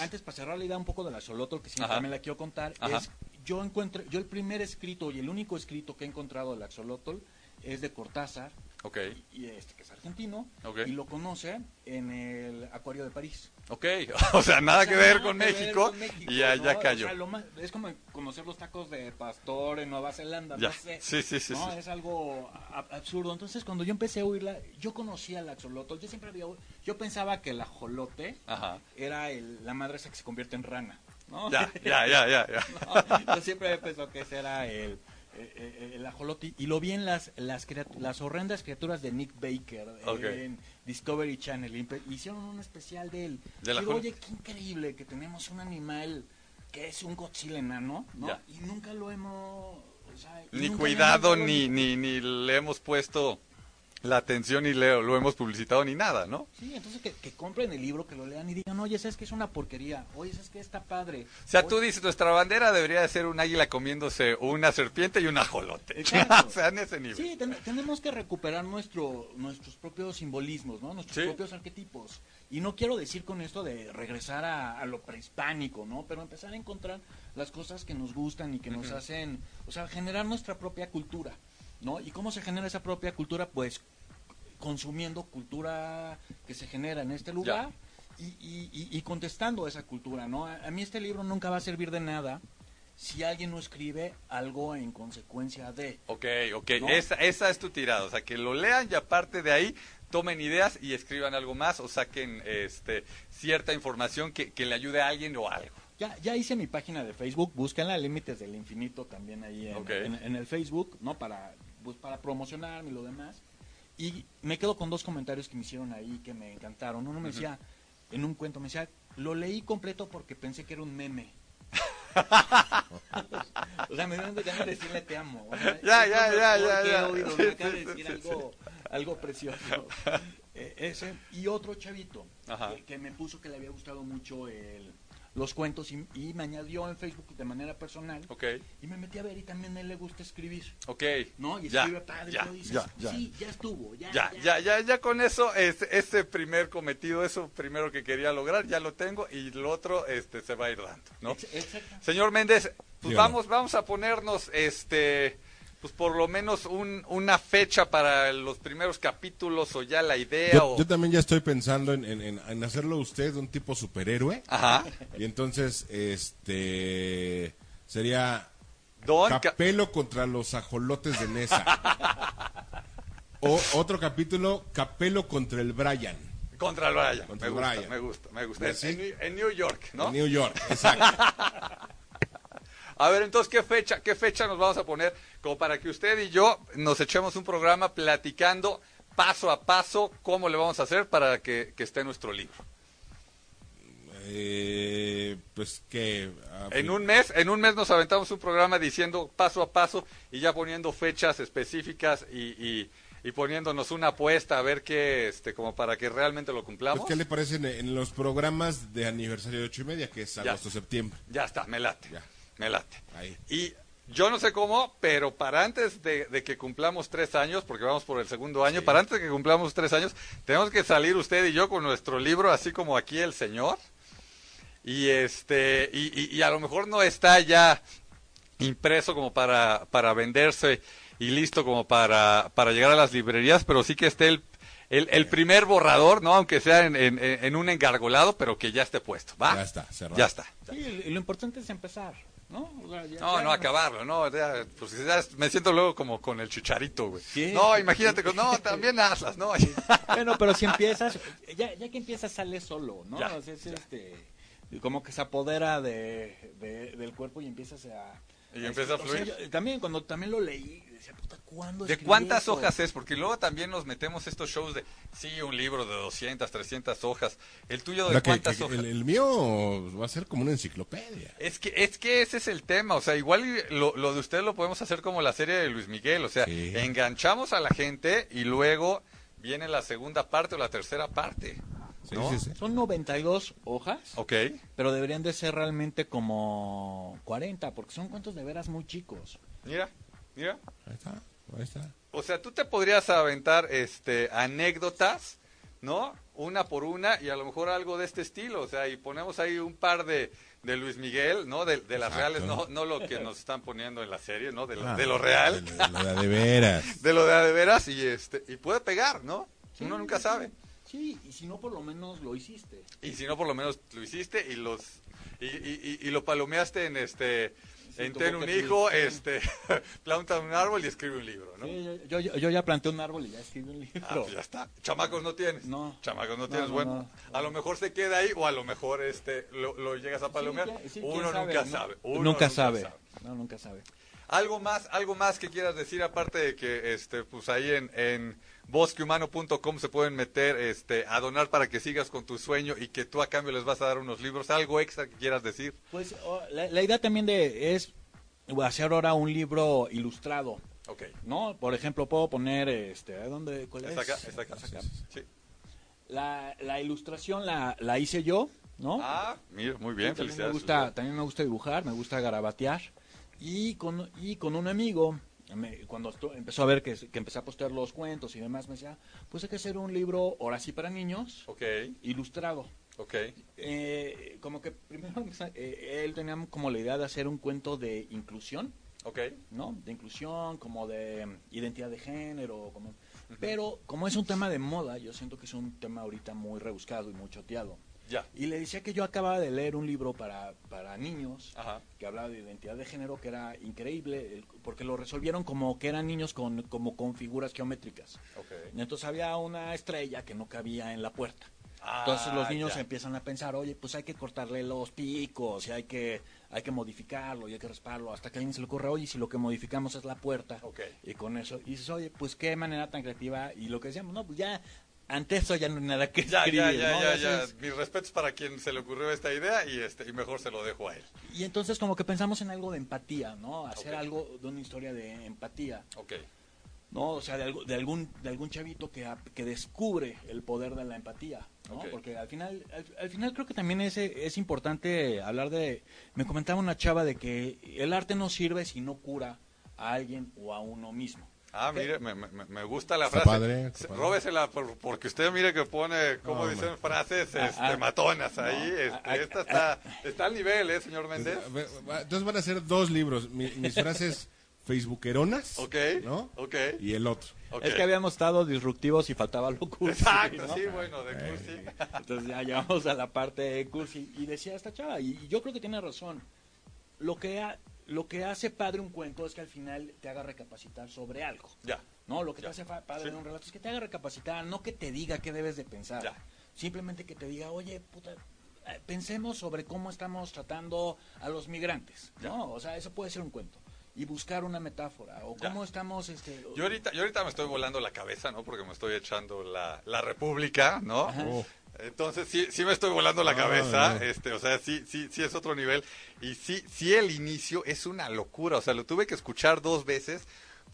Speaker 3: antes, para cerrar la idea un poco de la Solotro, que siempre me la quiero contar, es yo encuentro, yo el primer escrito y el único escrito que he encontrado del axolotl es de Cortázar,
Speaker 2: Ok.
Speaker 3: Y, este que es argentino. Y lo conoce en el Acuario de París.
Speaker 2: Ok, o sea, nada que, ver, con México, y ya, ya cayó.
Speaker 3: es como conocer los tacos de pastor en Nueva Zelanda, no sé.
Speaker 2: Sí, sí, sí,
Speaker 3: ¿no? Es algo absurdo. Entonces, cuando yo empecé a oírla, yo conocía al axolotl. Yo siempre había, yo pensaba que el ajolote era el, la madre esa que se convierte en rana. ¿no?
Speaker 2: Ya, ya, ya, ya.
Speaker 3: yo siempre pensé que ese era el eh, eh, el ajolote y lo vi en las las, las horrendas criaturas de Nick Baker en Discovery Channel hicieron un especial de él. Oye qué increíble que tenemos un animal que es un Godzilla enano ¿no? y nunca lo hemos
Speaker 2: ni cuidado ni, ni ni le hemos puesto la atención y leo, lo hemos publicitado ni nada, ¿no?
Speaker 3: Sí, entonces que, compren el libro, que lo lean y digan, oye, ¿sabes que es una porquería? Oye, ¿sabes que está padre?
Speaker 2: O sea, tú dices, nuestra bandera debería de ser un águila comiéndose una serpiente y un ajolote. o sea, en ese nivel.
Speaker 3: Sí, tenemos que recuperar nuestro, nuestros propios simbolismos, ¿no? Nuestros propios arquetipos. Y no quiero decir con esto de regresar a, lo prehispánico, ¿no? Pero empezar a encontrar las cosas que nos gustan y que nos hacen, o sea, generar nuestra propia cultura. ¿No? ¿Y cómo se genera esa propia cultura? Pues consumiendo cultura que se genera en este lugar y, contestando a esa cultura, ¿no? A, mí este libro nunca va a servir de nada si alguien no escribe algo en consecuencia de.
Speaker 2: Ok, ok, esa, esa es tu tirada, o sea, que lo lean y aparte de ahí tomen ideas y escriban algo más o saquen este, cierta información que, le ayude a alguien o algo.
Speaker 3: Ya, ya hice mi página de Facebook, búsquenla, Límites del Infinito también ahí en, en, el Facebook, ¿no? Para, pues, para promocionarme y lo demás. Y me quedo con dos comentarios que me hicieron ahí que me encantaron. Uno me decía, en un cuento, me decía, lo leí completo porque pensé que era un meme. o sea, me dieron de decirle te amo.
Speaker 2: ya, ya, ya, ya, ya.
Speaker 3: Oído, me acaba de decir algo, algo precioso. Eh, ese, y otro chavito que, que, me puso que le había gustado mucho el, los cuentos y, me añadió en Facebook de manera personal. Y me metí a ver y también a él le gusta escribir.
Speaker 2: Ok.
Speaker 3: ¿No? Y escribe padre. Ya, ya, sí, ya estuvo. Ya,
Speaker 2: ya, ya, ya, ya con eso, ese, ese primer cometido, eso primero que quería lograr, ya lo tengo y lo otro este, se va a ir dando. ¿no? Señor Méndez, pues vamos, vamos a ponernos este pues por lo menos un, una fecha para los primeros capítulos o ya la idea.
Speaker 4: Yo, yo también ya estoy pensando en, en, hacerlo usted un tipo superhéroe.
Speaker 2: Ajá.
Speaker 4: Y entonces, este, sería Don Capelo contra los ajolotes de Nesa. o otro capítulo, Capelo contra el Brian.
Speaker 2: Contra el Brian. me, gusta, me gusta, me gusta, En, en, New York, ¿no?
Speaker 4: En New York, exacto.
Speaker 2: A ver, entonces, ¿qué fecha, ¿qué fecha nos vamos a poner como para que usted y yo nos echemos un programa platicando paso a paso cómo le vamos a hacer para que, esté nuestro libro?
Speaker 4: Eh, pues que
Speaker 2: en un mes en un mes nos aventamos un programa diciendo paso a paso y ya poniendo fechas específicas y, y, poniéndonos una apuesta a ver qué este como para que realmente lo cumplamos. Pues,
Speaker 4: qué le parece en, los programas de aniversario de ocho y media que es agosto septiembre
Speaker 2: ya está me late. Ya. Me late. Y yo no sé cómo, pero para antes de, que cumplamos tres años, porque vamos por el segundo año, para antes de que cumplamos tres años, tenemos que salir usted y yo con nuestro libro, así como aquí el señor. Y este, y, a lo mejor no está ya impreso como para, para venderse y listo como para, para llegar a las librerías, pero sí que esté el, el, primer borrador, ¿no? Aunque sea en, en, un engargolado, pero que ya esté puesto, ¿va?
Speaker 4: Ya está, cerrado.
Speaker 2: Ya está.
Speaker 3: Sí, lo importante es empezar. ¿No?
Speaker 2: no, no acabarlo, no, pues me siento luego como con el chicharito, güey. No, imagínate, no, también Atlas, ¿no?
Speaker 3: bueno, pero si empiezas, ya, ya que empiezas sale solo, ¿no? este, como que se apodera de, del cuerpo y empiezas a...
Speaker 2: Y empieza a fluir.
Speaker 3: también, cuando también lo leí, decía, puta, ¿cuándo
Speaker 2: ¿De cuántas hojas es? Porque luego también nos metemos estos shows de, sí, un libro de 200, 300 hojas. ¿El tuyo de cuántas hojas?
Speaker 4: El, mío va a ser como una enciclopedia.
Speaker 2: Es que, es que ese es el tema. O sea, igual lo, lo de usted lo podemos hacer como la serie de Luis Miguel. O sea, enganchamos a la gente y luego viene la segunda parte o la tercera parte.
Speaker 3: Son 92 hojas.
Speaker 2: Ok.
Speaker 3: Pero deberían de ser realmente como 40, porque son cuentos de veras muy chicos.
Speaker 2: Mira, mira.
Speaker 4: Ahí está, ahí está.
Speaker 2: O sea, tú te podrías aventar este anécdotas, ¿no? Una por una y a lo mejor algo de este estilo. O sea, y ponemos ahí un par de, de Luis Miguel, ¿no? De, las reales, no, no lo que nos están poniendo en la serie, ¿no? De lo, ah, de lo real.
Speaker 4: De, lo de, de veras.
Speaker 2: de lo de, de veras y, este, y puede pegar, ¿no? Uno nunca sabe.
Speaker 3: Sí, y si no, por lo menos lo hiciste.
Speaker 2: Y si no, por lo menos lo hiciste y los y, y, y lo palomeaste en este en ten un hijo, este, planta un árbol y escribe un libro, ¿no?
Speaker 3: yo, yo, ya planté un árbol y ya escribí un libro. Ah,
Speaker 2: pues ya está. Chamacos no tienes.
Speaker 3: No.
Speaker 2: Chamacos no tienes. bueno, a lo mejor se queda ahí o a lo mejor este lo, llegas a palomear. Uno nunca sabe.
Speaker 3: nunca, sabe. No, nunca sabe.
Speaker 2: Algo más, algo más que quieras decir aparte de que este pues ahí en, en bosquehumano.com se pueden meter este a donar para que sigas con tu sueño y que tú a cambio les vas a dar unos libros, algo extra que quieras decir.
Speaker 3: Pues oh, la, idea también de es hacer ahora un libro ilustrado.
Speaker 2: Okay.
Speaker 3: ¿No? Por ejemplo, puedo poner este, dónde cuál
Speaker 2: es? Acá, está acá. Sí.
Speaker 3: La, la ilustración la, la hice yo, ¿no?
Speaker 2: Ah, mira, muy bien, felicidades.
Speaker 3: También me gusta, también me gusta dibujar, me gusta garabatear. Y con, y con un amigo, cuando empezó a ver que, que, empecé a postear los cuentos y demás, me decía, pues hay que hacer un libro, ahora sí para niños,
Speaker 2: okay.
Speaker 3: ilustrado.
Speaker 2: Okay.
Speaker 3: Eh, como que primero eh, él tenía como la idea de hacer un cuento de inclusión.
Speaker 2: Okay.
Speaker 3: ¿No? De inclusión, como de identidad de género, como... Pero como es un tema de moda, yo siento que es un tema ahorita muy rebuscado y muy choteado. Y le decía que yo acababa de leer un libro para, para niños que hablaba de identidad de género que era increíble porque lo resolvieron como que eran niños con, como con figuras geométricas. Entonces había una estrella que no cabía en la puerta. Entonces los ah, niños empiezan a pensar, oye, pues hay que cortarle los picos y hay que, hay que modificarlo y hay que rasparlo. Hasta que a alguien se le ocurre, oye, si lo que modificamos es la puerta. Y con eso, y dices, oye, pues qué manera tan creativa. Y lo que decíamos, no, pues ya ante eso ya no hay nada que
Speaker 2: ya, ya, ya, ya, ya. Mis respetos para quien se le ocurrió esta idea y este y mejor se lo dejo a él.
Speaker 3: Y entonces como que pensamos en algo de empatía, ¿no? Hacer algo de una historia de empatía.
Speaker 2: Ok.
Speaker 3: ¿No? O sea, de, de algún de algún chavito que, que descubre el poder de la empatía, ¿no? Porque al final al, final creo que también es, es importante hablar de me comentaba una chava de que el arte no sirve si no cura a alguien o a uno mismo.
Speaker 2: Ah, mire, me, me, me gusta la frase. Padre, Róbesela porque usted mire que pone, como dicen, frases ah, este, ah. matonas ahí. Este, ah, esta está, está al nivel, ¿eh, señor Méndez?
Speaker 4: Entonces van a ser dos libros. mis frases facebookeronas.
Speaker 2: Ok.
Speaker 4: ¿No?
Speaker 2: Ok.
Speaker 4: Y el otro.
Speaker 3: Es que habíamos estado disruptivos y faltaba lo cursi.
Speaker 2: Exacto, sí, bueno, de cursi.
Speaker 3: Entonces ya llegamos a la parte de cursi. Y decía esta chava, y, yo creo que tiene razón. Lo que ha, lo que hace padre un cuento es que al final te haga recapacitar sobre algo.
Speaker 2: Ya.
Speaker 3: No, lo que te hace padre un relato es que te haga recapacitar, no que te diga qué debes de pensar.
Speaker 2: Ya.
Speaker 3: Simplemente que te diga, oye, puta, eh, pensemos sobre cómo estamos tratando a los migrantes. ¿no? O sea, eso puede ser un cuento y buscar una metáfora o cómo estamos este
Speaker 2: yo ahorita yo ahorita me estoy volando la cabeza no porque me estoy echando la, la república no. Entonces sí, sí me estoy volando la ah, cabeza, este, o sea, sí, sí, sí es otro nivel. Y sí, sí el inicio es una locura, o sea, lo tuve que escuchar dos veces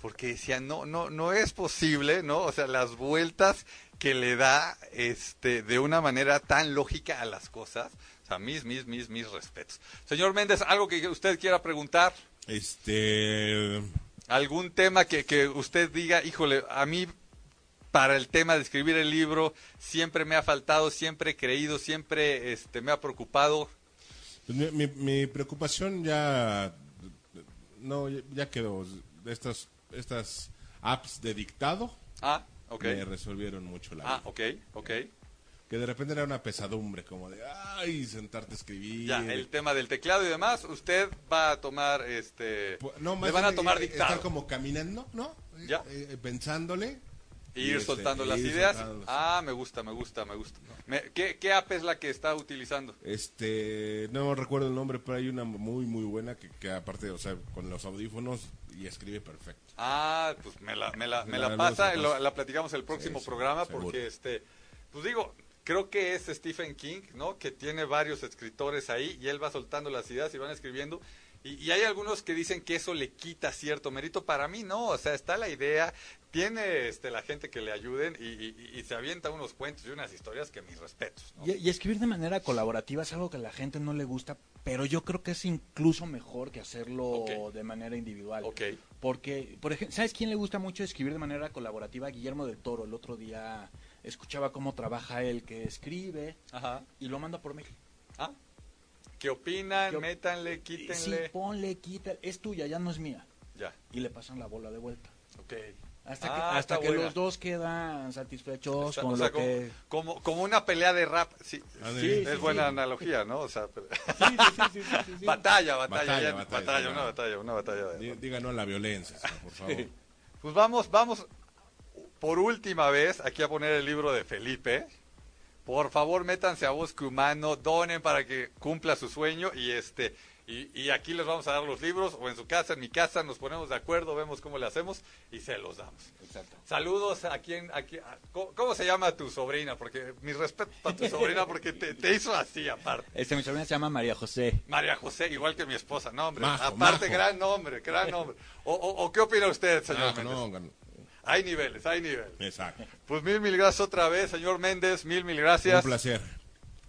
Speaker 2: porque decía, no, no, no es posible, ¿no? O sea, las vueltas que le da, este, de una manera tan lógica a las cosas. O sea, mis, mis, mis, mis respetos. Señor Méndez, ¿algo que usted quiera preguntar?
Speaker 4: Este...
Speaker 2: ¿Algún tema que, que usted diga, híjole, a mí para el tema de escribir el libro siempre me ha faltado, siempre he creído, siempre este, me ha preocupado.
Speaker 4: Pues mi, mi, preocupación ya no ya quedó. Estas estas apps de dictado.
Speaker 2: Ah, ok.
Speaker 4: Me resolvieron mucho la
Speaker 2: ah, vida. Ah, ok, ok.
Speaker 4: Que de repente era una pesadumbre, como de, ay, sentarte a escribir.
Speaker 2: Ya, el tema del teclado y demás, usted va a tomar, este,
Speaker 4: no, más le van a tomar dictado. Estar como caminando, ¿no? Ya. Eh, pensándole
Speaker 2: ir este, soltando las ideas. Ah, me gusta, me gusta, me gusta. ¿qué, ¿qué, app es la que está utilizando?
Speaker 4: Este, no recuerdo el nombre, pero hay una muy, muy buena que, que aparte, o sea, con los audífonos y escribe perfecto.
Speaker 2: Ah, pues me la, me la, me la pasa, la platicamos el próximo programa porque, este, pues digo, creo que es Stephen King, ¿no? Que tiene varios escritores ahí y él va soltando las ideas y van escribiendo y, hay algunos que dicen que eso le quita cierto mérito. Para mí no, o sea, está la idea, tiene este, la gente que le ayuden y, se avienta unos cuentos y unas historias que mis respetos.
Speaker 3: Y, escribir de manera colaborativa es algo que a la gente no le gusta, pero yo creo que es incluso mejor que hacerlo de manera individual.
Speaker 2: Okay.
Speaker 3: Porque, por ejemplo, ¿sabes quién le gusta mucho escribir de manera colaborativa? Guillermo del Toro. El otro día escuchaba cómo trabaja él, que escribe y lo manda por mail.
Speaker 2: Ah ¿Qué opinan? Métanle, quítenle.
Speaker 5: Sí, ponle, quítale. Es tuya, ya no es mía.
Speaker 2: Ya.
Speaker 5: Y le pasan la bola de vuelta.
Speaker 2: Ok.
Speaker 5: Hasta que, ah, hasta que los dos quedan satisfechos con lo
Speaker 2: como,
Speaker 5: que...
Speaker 2: Como, como, una pelea de rap. Sí, sí, es buena analogía, ¿no? O sea, batalla, batalla, batalla, batalla, una batalla, una batalla.
Speaker 4: Díganos la violencia, por favor.
Speaker 2: Pues vamos, vamos por última vez aquí a poner el libro de Felipe. Por favor, métanse a Bosque Humano, donen para que cumpla su sueño y este y, aquí les vamos a dar los libros, o en su casa, en mi casa, nos ponemos de acuerdo, vemos cómo le hacemos y se los damos.
Speaker 5: Exacto.
Speaker 2: Saludos a quien, a ¿cómo, se llama tu sobrina? Porque mi respeto a tu sobrina, porque te, hizo así aparte.
Speaker 5: Este, mi sobrina se llama María José.
Speaker 2: María José, igual que mi esposa, no, hombre. aparte, gran nombre, gran nombre. O, qué opina usted, señor Méndez? hay niveles, hay niveles.
Speaker 4: Exacto.
Speaker 2: Pues mil, mil gracias otra vez, señor Méndez, mil, mil gracias.
Speaker 4: Un placer.